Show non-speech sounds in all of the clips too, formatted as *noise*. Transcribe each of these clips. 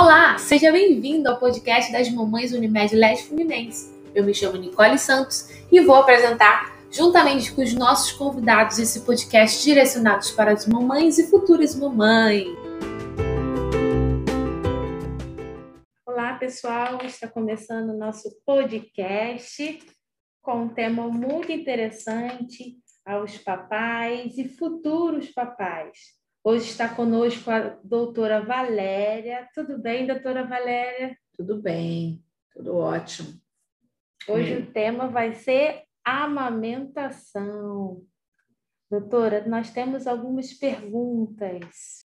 Olá, seja bem-vindo ao podcast das Mamães Unimed Leste Fluminense. Eu me chamo Nicole Santos e vou apresentar, juntamente com os nossos convidados, esse podcast direcionado para as mamães e futuras mamães. Olá, pessoal, está começando o nosso podcast com um tema muito interessante aos papais e futuros papais. Hoje está conosco a doutora Valéria. Tudo bem, doutora Valéria? Tudo bem, tudo ótimo. Hoje o tema vai ser amamentação. Doutora, nós temos algumas perguntas.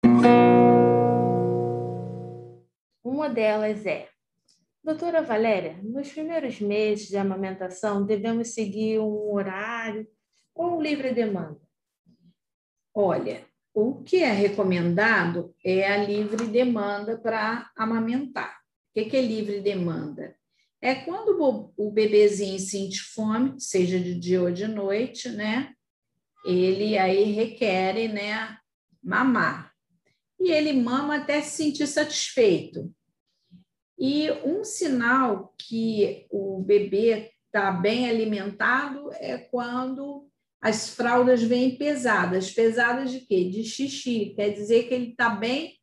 Uma delas é: Doutora Valéria, nos primeiros meses de amamentação, devemos seguir um horário ou livre demanda? Olha, o que é recomendado é a livre demanda para amamentar. O que é livre demanda? É quando o bebezinho sente fome, seja de dia ou de noite, né? Ele aí requer, né, mamar. E ele mama até se sentir satisfeito. E um sinal que o bebê está bem alimentado é quando as fraldas vêm pesadas. Pesadas de quê? De xixi. Quer dizer que ele está bem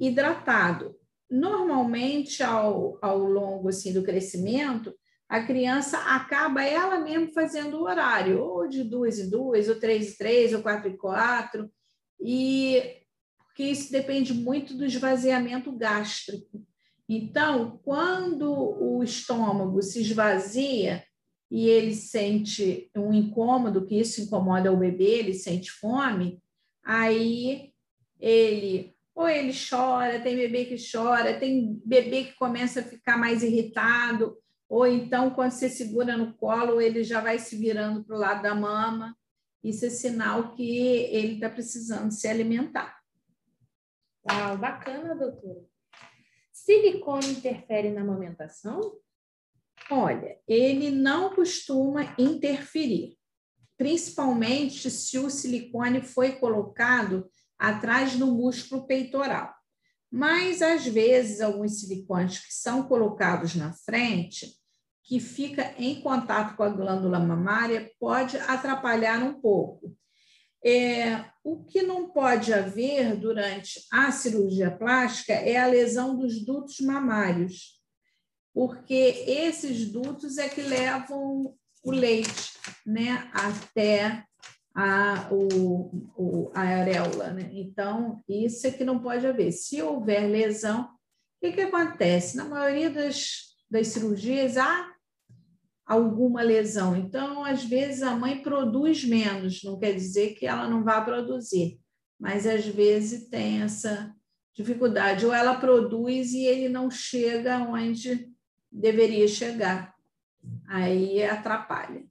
hidratado. Normalmente, ao, ao longo assim, do crescimento, a criança acaba ela mesmo fazendo o horário, ou de duas em duas, ou três em três, ou quatro em quatro, e porque isso depende muito do esvaziamento gástrico. Então, quando o estômago se esvazia, e ele sente um incômodo, que isso incomoda o bebê, ele sente fome, aí ele ou ele chora, tem bebê que chora, tem bebê que começa a ficar mais irritado, ou então quando você segura no colo, ele já vai se virando para o lado da mama. Isso é sinal que ele está precisando se alimentar. Uau, bacana, doutora. Silicone interfere na amamentação? Olha, ele não costuma interferir, principalmente se o silicone foi colocado atrás do músculo peitoral. Mas, às vezes, alguns silicones que são colocados na frente, que fica em contato com a glândula mamária, pode atrapalhar um pouco. É, o que não pode haver durante a cirurgia plástica é a lesão dos dutos mamários, porque esses dutos é que levam o leite né, até a, o, o, a areola. Né? Então, isso é que não pode haver. Se houver lesão, o que, que acontece? Na maioria das, das cirurgias há alguma lesão. Então, às vezes, a mãe produz menos, não quer dizer que ela não vá produzir, mas às vezes tem essa dificuldade. Ou ela produz e ele não chega onde deveria chegar. Aí atrapalha.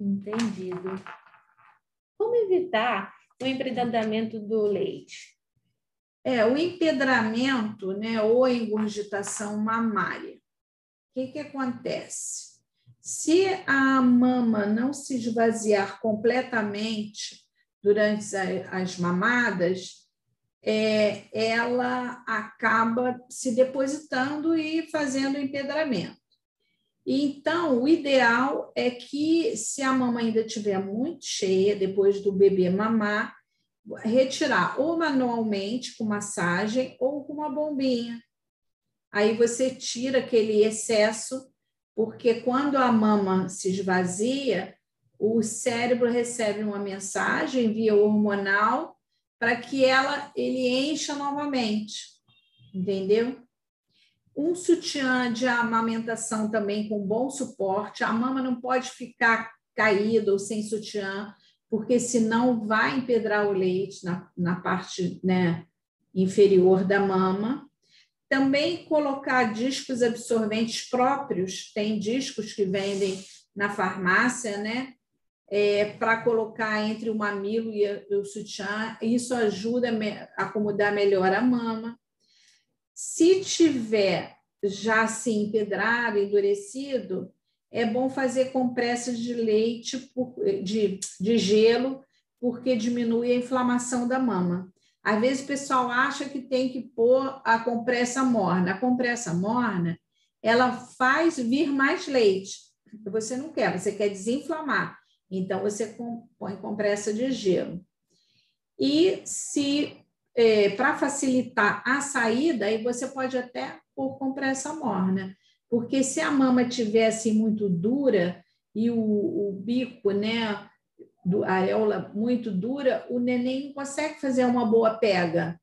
Entendido. Como evitar o empedramento do leite? É, o empedramento, né, ou engurgitação mamária. O que, que acontece? Se a mama não se esvaziar completamente durante as mamadas, é, ela acaba se depositando e fazendo empedramento. Então, o ideal é que, se a mama ainda estiver muito cheia, depois do bebê mamar, retirar ou manualmente com massagem ou com uma bombinha. Aí você tira aquele excesso, porque quando a mama se esvazia, o cérebro recebe uma mensagem via hormonal para que ela ele encha novamente, entendeu? Um sutiã de amamentação também com bom suporte, a mama não pode ficar caída ou sem sutiã, porque senão vai empedrar o leite na, na parte né, inferior da mama. Também colocar discos absorventes próprios, tem discos que vendem na farmácia, né? É, para colocar entre o mamilo e o sutiã. Isso ajuda a acomodar melhor a mama. Se tiver já assim empedrado, endurecido, é bom fazer compressas de leite, de, de gelo, porque diminui a inflamação da mama. Às vezes o pessoal acha que tem que pôr a compressa morna. A compressa morna, ela faz vir mais leite. Você não quer, você quer desinflamar. Então, você põe compressa de gelo. E se, é, para facilitar a saída, aí você pode até pôr compressa morna. Porque se a mama tivesse assim, muito dura e o, o bico, né, do areola muito dura, o neném não consegue fazer uma boa pega.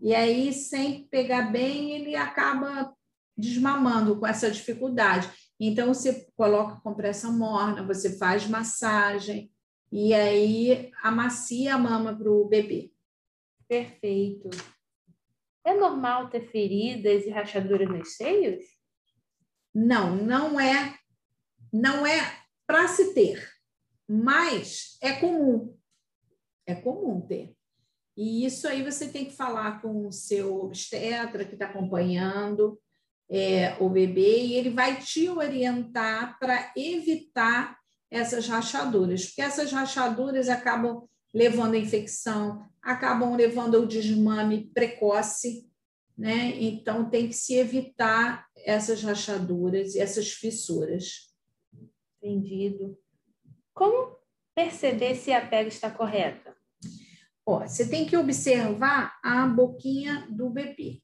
E aí, sem pegar bem, ele acaba desmamando com essa dificuldade. Então, você coloca compressão morna, você faz massagem, e aí amacia a mama para o bebê. Perfeito. É normal ter feridas e rachaduras nos seios? Não, não é. Não é para se ter, mas é comum. É comum ter. E isso aí você tem que falar com o seu obstetra que está acompanhando, é, o bebê e ele vai te orientar para evitar essas rachaduras, porque essas rachaduras acabam levando a infecção, acabam levando ao desmame precoce, né? Então tem que se evitar essas rachaduras e essas fissuras. Entendido. Como perceber se a pele está correta? Ó, você tem que observar a boquinha do bebê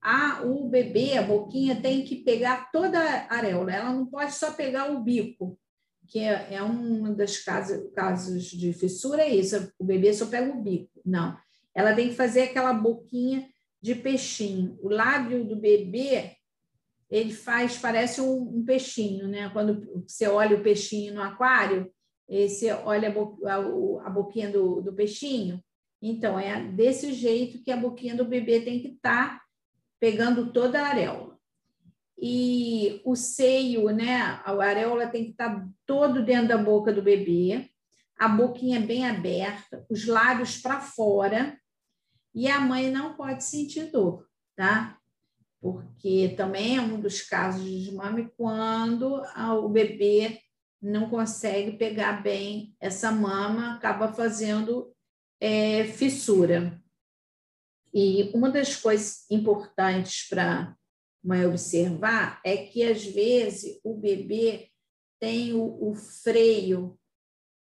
a, o bebê, a boquinha, tem que pegar toda a areola, ela não pode só pegar o bico, que é, é um dos casos, casos de fissura, é isso, o bebê só pega o bico. Não, ela tem que fazer aquela boquinha de peixinho. O lábio do bebê, ele faz, parece um, um peixinho, né? Quando você olha o peixinho no aquário, você olha a, bo, a, a boquinha do, do peixinho, então, é desse jeito que a boquinha do bebê tem que estar tá pegando toda a areola. E o seio, né? A areola tem que estar todo dentro da boca do bebê, a boquinha bem aberta, os lábios para fora, e a mãe não pode sentir dor, tá? Porque também é um dos casos de desmame quando o bebê não consegue pegar bem essa mama, acaba fazendo é, fissura. E uma das coisas importantes para mãe observar é que, às vezes, o bebê tem o, o freio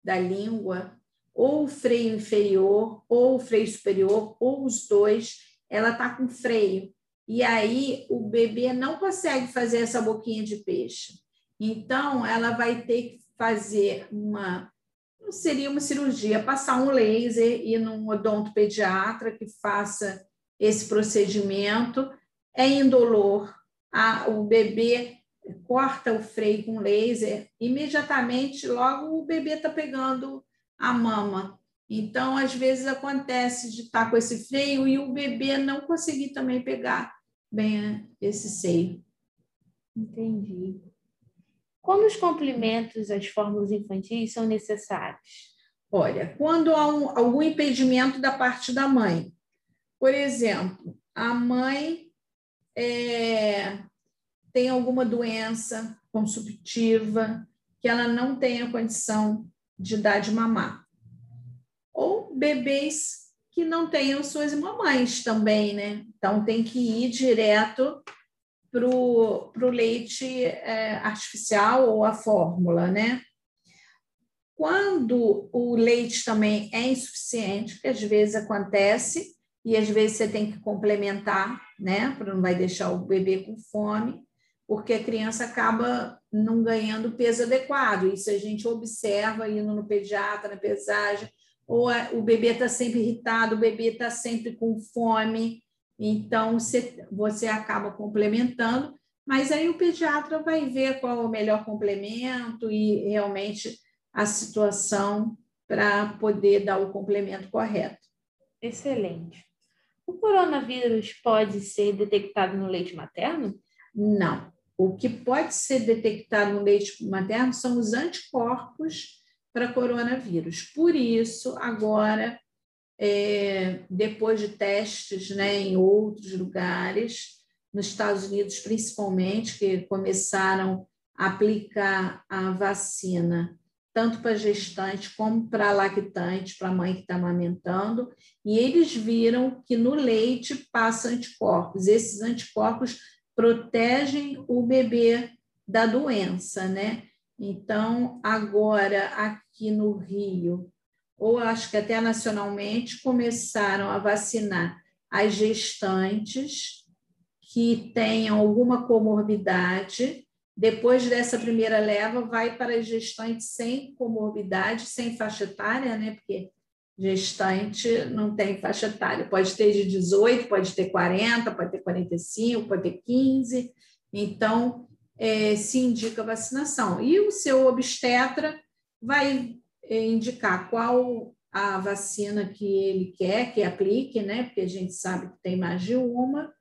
da língua, ou o freio inferior, ou o freio superior, ou os dois, ela está com freio. E aí o bebê não consegue fazer essa boquinha de peixe. Então, ela vai ter que fazer uma seria uma cirurgia, passar um laser e num odontopediatra que faça esse procedimento. É indolor. A, o bebê corta o freio com laser, imediatamente, logo o bebê está pegando a mama. Então, às vezes acontece de estar tá com esse freio e o bebê não conseguir também pegar bem esse seio. Entendi. Quando os complementos às fórmulas infantis são necessários? Olha, quando há um, algum impedimento da parte da mãe. Por exemplo, a mãe é, tem alguma doença consumptiva que ela não tem a condição de dar de mamar. Ou bebês que não tenham suas mamães também, né? Então tem que ir direto para o leite é, artificial ou a fórmula, né? Quando o leite também é insuficiente, que às vezes acontece, e às vezes você tem que complementar, né? Para não vai deixar o bebê com fome, porque a criança acaba não ganhando peso adequado. Isso a gente observa indo no pediatra, na pesagem, ou o bebê está sempre irritado, o bebê está sempre com fome, então, você, você acaba complementando, mas aí o pediatra vai ver qual é o melhor complemento e realmente a situação para poder dar o complemento correto. Excelente. O coronavírus pode ser detectado no leite materno? Não. O que pode ser detectado no leite materno são os anticorpos para coronavírus. Por isso, agora é, depois de testes né, em outros lugares, nos Estados Unidos principalmente, que começaram a aplicar a vacina tanto para gestante como para lactante, para a mãe que está amamentando, e eles viram que no leite passa anticorpos. Esses anticorpos protegem o bebê da doença, né? Então, agora aqui no Rio, ou acho que até nacionalmente, começaram a vacinar as gestantes que tenham alguma comorbidade. Depois dessa primeira leva, vai para as gestantes sem comorbidade, sem faixa etária, né? Porque gestante não tem faixa etária. Pode ter de 18, pode ter 40, pode ter 45, pode ter 15. Então, é, se indica vacinação. E o seu obstetra vai indicar qual a vacina que ele quer que aplique, né? Porque a gente sabe que tem mais de uma,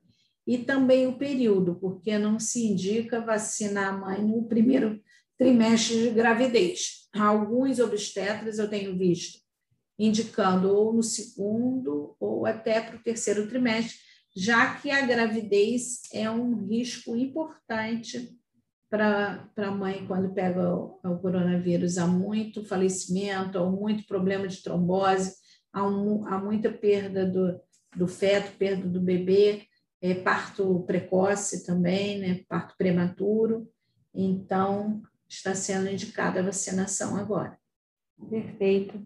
e também o período, porque não se indica vacinar a mãe no primeiro trimestre de gravidez. Alguns obstetras eu tenho visto indicando ou no segundo ou até para o terceiro trimestre, já que a gravidez é um risco importante para a mãe quando pega o, o, coronavírus. Há muito falecimento, há muito problema de trombose, há, um, há muita perda do, do feto, perda do bebê, é, parto precoce também, né, parto prematuro. Então, está sendo indicada a vacinação agora. Perfeito.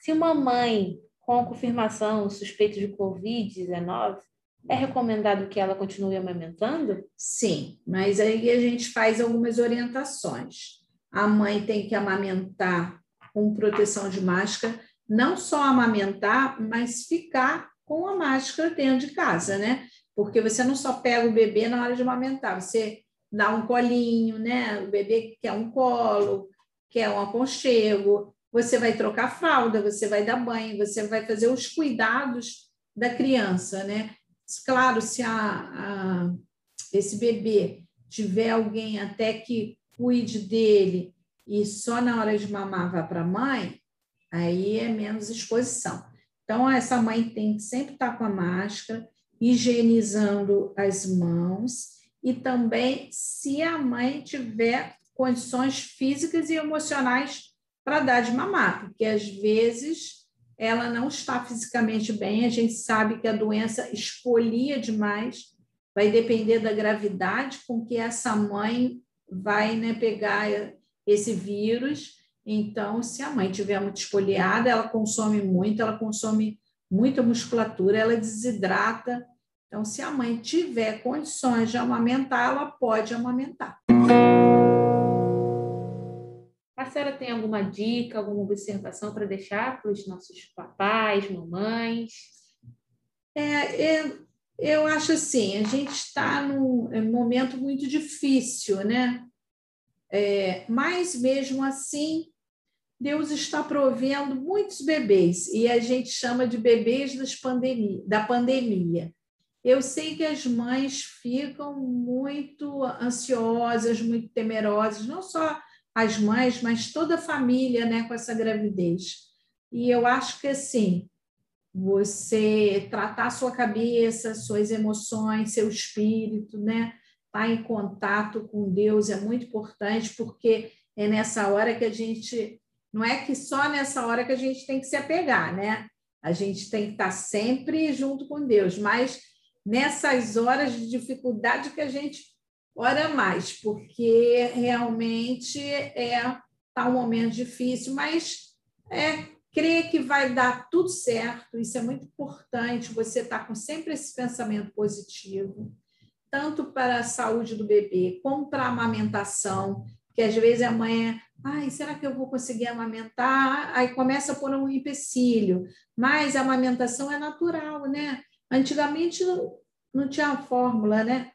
Se uma mãe com confirmação suspeita de Covid-19 é recomendado que ela continue amamentando? Sim, mas aí a gente faz algumas orientações. A mãe tem que amamentar com proteção de máscara, não só amamentar, mas ficar com a máscara dentro de casa, né? Porque você não só pega o bebê na hora de amamentar, você dá um colinho, né? O bebê quer um colo, quer um aconchego, você vai trocar fralda, você vai dar banho, você vai fazer os cuidados da criança, né? Claro, se a, a, esse bebê tiver alguém até que cuide dele e só na hora de mamar vá para a mãe, aí é menos exposição. Então, essa mãe tem que sempre estar com a máscara, higienizando as mãos e também se a mãe tiver condições físicas e emocionais para dar de mamar, porque às vezes ela não está fisicamente bem, a gente sabe que a doença expolia demais, vai depender da gravidade com que essa mãe vai né, pegar esse vírus. Então, se a mãe tiver muito espoliada, ela consome muito, ela consome muita musculatura, ela desidrata. Então, se a mãe tiver condições de amamentar, ela pode amamentar. A senhora tem alguma dica, alguma observação para deixar para os nossos papais, mamães? É, eu, eu acho assim, a gente está num é momento muito difícil, né? É, mas mesmo assim, Deus está provendo muitos bebês e a gente chama de bebês da pandemia. Eu sei que as mães ficam muito ansiosas, muito temerosas, não só as mães, mas toda a família né, com essa gravidez. E eu acho que assim, você tratar sua cabeça, suas emoções, seu espírito, né? Estar tá em contato com Deus é muito importante, porque é nessa hora que a gente. Não é que só nessa hora que a gente tem que se apegar, né? A gente tem que estar sempre junto com Deus, mas nessas horas de dificuldade que a gente ora mais, porque realmente é tá um momento difícil, mas é crer que vai dar tudo certo, isso é muito importante, você está com sempre esse pensamento positivo, tanto para a saúde do bebê, como para a amamentação, que às vezes a mãe é, ai, será que eu vou conseguir amamentar? Aí começa a pôr um empecilho, mas a amamentação é natural, né? Antigamente não, não tinha fórmula, né?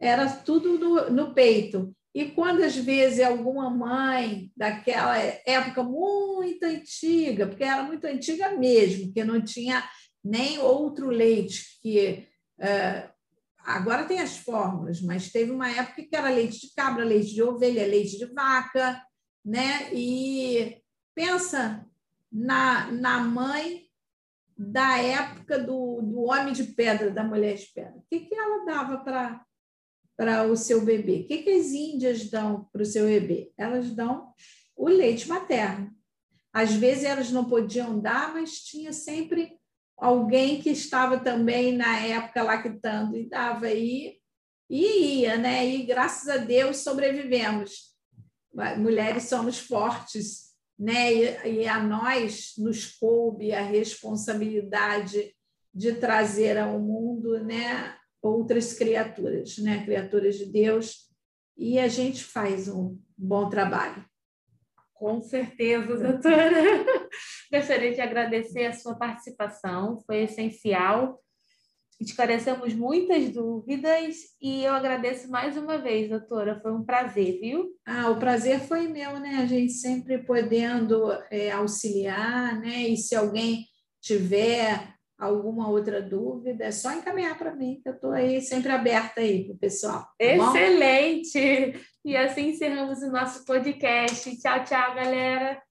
Era tudo no, no peito. E quando às vezes alguma mãe daquela época muito antiga, porque era muito antiga mesmo, que não tinha nem outro leite, que é, agora tem as fórmulas, mas teve uma época que era leite de cabra, leite de ovelha, leite de vaca, né? E pensa na, na mãe da época do, do homem de pedra, da mulher de pedra. O que, que ela dava para para o seu bebê? O que, que as índias dão para o seu bebê? Elas dão o leite materno. Às vezes elas não podiam dar, mas tinha sempre alguém que estava também na época lactando e dava aí e ia, né? E graças a Deus sobrevivemos. Mulheres somos fortes, né? E, e a nós nos coube a responsabilidade de trazer ao mundo, né? Outras criaturas, né? Criaturas de Deus. E a gente faz um bom trabalho. Com certeza, doutora. *laughs* Gostaria de agradecer a sua participação, foi essencial. Esclarecemos muitas dúvidas e eu agradeço mais uma vez, doutora. Foi um prazer, viu? Ah, o prazer foi meu, né? A gente sempre podendo é, auxiliar, né? E se alguém tiver alguma outra dúvida, é só encaminhar para mim, que eu estou aí sempre aberta aí para o pessoal. Tá Excelente! Bom? E assim encerramos o nosso podcast. Tchau, tchau, galera!